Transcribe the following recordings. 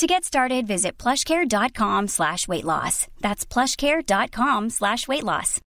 To get started, visit plushcare.com slash weight loss. That's plushcare.com slash weight loss.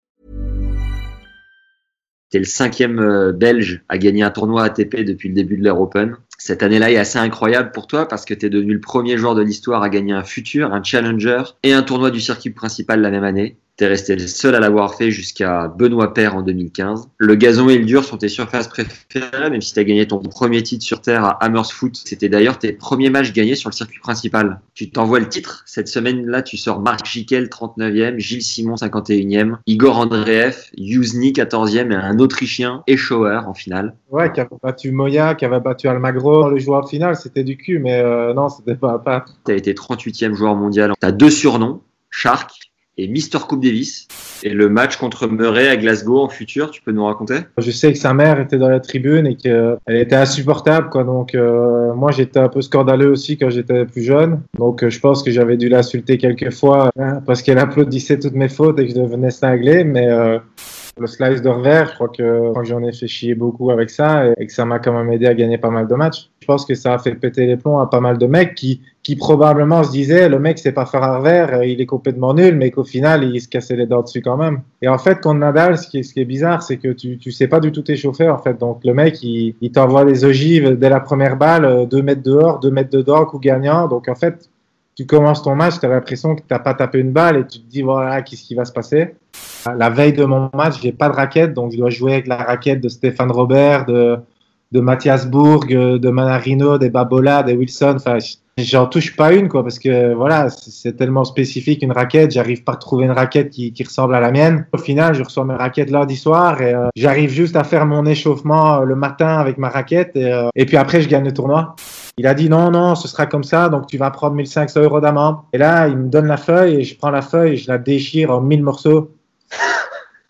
T'es le cinquième euh, belge à gagner un tournoi ATP depuis le début de l'Air Open. Cette année-là est assez incroyable pour toi parce que tu es devenu le premier joueur de l'histoire à gagner un futur, un challenger et un tournoi du circuit principal la même année. T'es resté le seul à l'avoir fait jusqu'à Benoît Paire en 2015. Le gazon et le dur sont tes surfaces préférées, même si t'as gagné ton premier titre sur Terre à Hammersfoot. C'était d'ailleurs tes premiers matchs gagnés sur le circuit principal. Tu t'envoies le titre. Cette semaine-là, tu sors Marc Jiquel, 39e, Gilles Simon, 51e, Igor Andreev, Yuzny, 14e et un Autrichien, Eschauer en finale. Ouais, qui avait battu Moya, qui avait battu Almagro. Le joueur final, c'était du cul, mais euh, non, c'était pas, pas. T'as été 38e joueur mondial. T'as deux surnoms, Shark et Mister Coupe Davis. Et le match contre Murray à Glasgow en futur, tu peux nous raconter? Je sais que sa mère était dans la tribune et qu'elle était insupportable, quoi. Donc, euh, moi, j'étais un peu scandaleux aussi quand j'étais plus jeune. Donc, euh, je pense que j'avais dû l'insulter quelques fois hein, parce qu'elle applaudissait toutes mes fautes et que je devenais cinglé. Mais euh, le slice de revers, je crois que, j'en ai fait chier beaucoup avec ça et, que ça m'a quand même aidé à gagner pas mal de matchs. Je pense que ça a fait péter les plombs à pas mal de mecs qui, qui probablement se disaient le mec sait pas faire un revers, il est complètement nul, mais qu'au final il se cassait les dents dessus quand même. Et en fait, contre Nadal, ce qui est, ce qui est bizarre, c'est que tu, tu sais pas du tout t'échauffer en fait. Donc le mec il, il t'envoie des ogives dès la première balle, 2 mètres dehors, 2 mètres dedans, coup gagnant. Donc en fait, tu commences ton match, tu as l'impression que tu pas tapé une balle et tu te dis voilà, qu'est-ce qui va se passer? La veille de mon match, j'ai pas de raquette, donc je dois jouer avec la raquette de Stéphane Robert, de, Mathias Bourg, de Manarino, des Babola, des Wilson. Enfin, j'en touche pas une, quoi, parce que voilà, c'est tellement spécifique une raquette. J'arrive pas à trouver une raquette qui, ressemble à la mienne. Au final, je reçois mes raquettes lundi soir et euh, j'arrive juste à faire mon échauffement euh, le matin avec ma raquette et, euh, et puis après, je gagne le tournoi. Il a dit non, non, ce sera comme ça, donc tu vas prendre 1500 euros d'amende. Et là, il me donne la feuille et je prends la feuille et je la déchire en mille morceaux.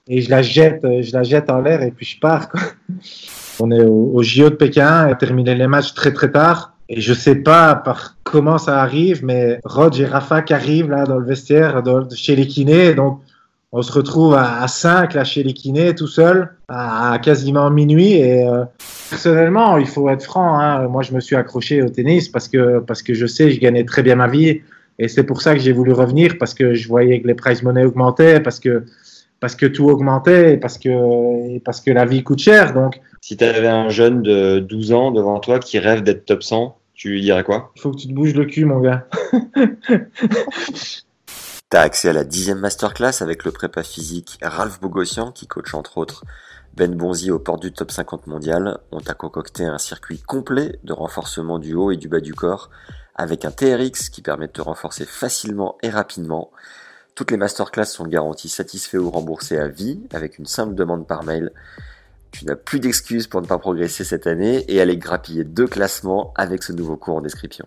Et je la jette, je la jette en l'air et puis je pars. On est au, au JO de Pékin, et terminé les matchs très très tard. Et je sais pas par comment ça arrive, mais Rod et Rafa qui arrivent là dans le vestiaire chez les kinés. Donc on se retrouve à, 5 là chez les kinés tout seul à, quasiment minuit. Et euh, personnellement, il faut être franc. Hein, moi, je me suis accroché au tennis parce que parce que je sais, je gagnais très bien ma vie. Et c'est pour ça que j'ai voulu revenir parce que je voyais que les prize money augmentaient, parce que parce que tout augmentait, parce que parce que la vie coûte cher. Donc si tu avais un jeune de 12 ans devant toi qui rêve d'être top 100, tu lui dirais quoi? Il faut que tu te bouges le cul, mon gars. T'as accès à la dixième masterclass avec le prépa physique Ralph Bogossian qui coach entre autres Ben Bonzi aux portes du top 50 mondial. On t'a concocté un circuit complet de renforcement du haut et du bas du corps avec un TRX qui permet de te renforcer facilement et rapidement. Toutes les masterclass sont garanties satisfaites ou remboursées à vie avec une simple demande par mail. Tu n'as plus d'excuses pour ne pas progresser cette année et aller grappiller deux classements avec ce nouveau cours en description.